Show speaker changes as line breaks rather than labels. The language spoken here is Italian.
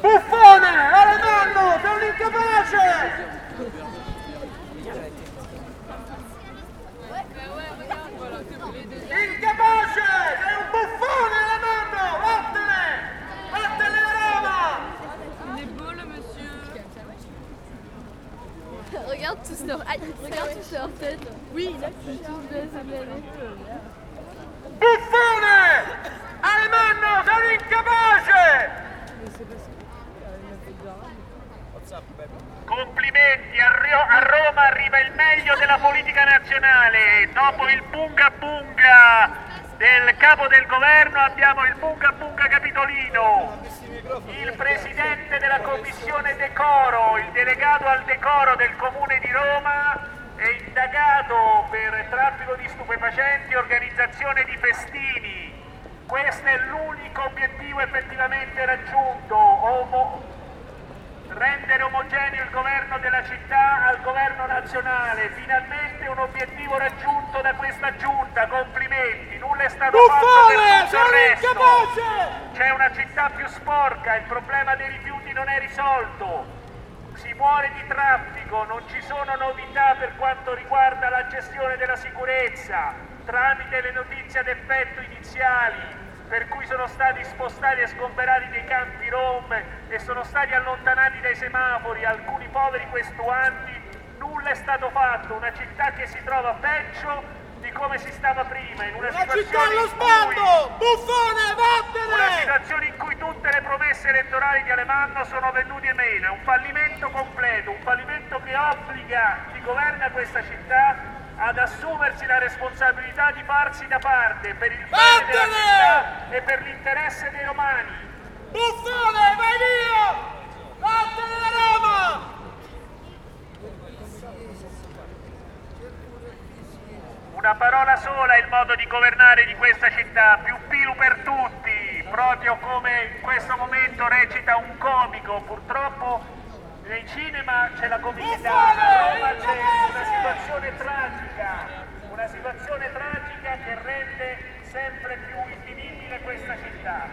Buffone! Alemanno! Sei un incapace! Incapace! Sei un buffone, Alemanno! Vattene! Vattene a Roma!
Il est beau le monsieur.
Regarde tous leur... Aïe, regarde tous leur tête. Oui, là, laisses aller.
Buffone! Alemanno! Sei un incapace!
Complimenti, a, Rio- a Roma arriva il meglio della politica nazionale. Dopo il bunga bunga del capo del governo abbiamo il bunga bunga capitolino. Il presidente della commissione decoro, il delegato al decoro del comune di Roma è indagato per traffico di stupefacenti e organizzazione di festini. Questo è l'unico obiettivo effettivamente raggiunto. Omo- rendere omogeneo il governo della città al governo nazionale. Finalmente un obiettivo raggiunto da questa giunta. Complimenti, nulla è stato fatto
Buffone!
per
incapace!
C'è una città più sporca, il problema dei rifiuti non è risolto. Si muore di traffico, non ci sono novità per quanto riguarda la gestione della sicurezza, tramite le notizie ad effetto iniziali, per cui sono stati spostati e sgomberati dei campi rom e sono stati allontanati dai semafori alcuni poveri questuanti, nulla è stato fatto, una città che si trova peggio di come si stava prima, in una
La
situazione
allo
in cui
sbando! Buffone,
una
vattene!
situazione in cui tutte le promesse elettorali di Alemanno sono venute meno, è un fallimento completo, un fallimento che obbliga chi governa questa città ad assumersi la responsabilità di farsi da parte per il bene della città e per l'interesse dei romani.
Buffone, vai via! Vattene da Roma!
Una parola sola è il modo di governare di questa città, più pilu per tutti, proprio come in questo momento recita un comico, purtroppo nei cinema c'è la comicità, a Roma c'è una situazione tragica, una situazione tragica che rende sempre più invivibile questa città,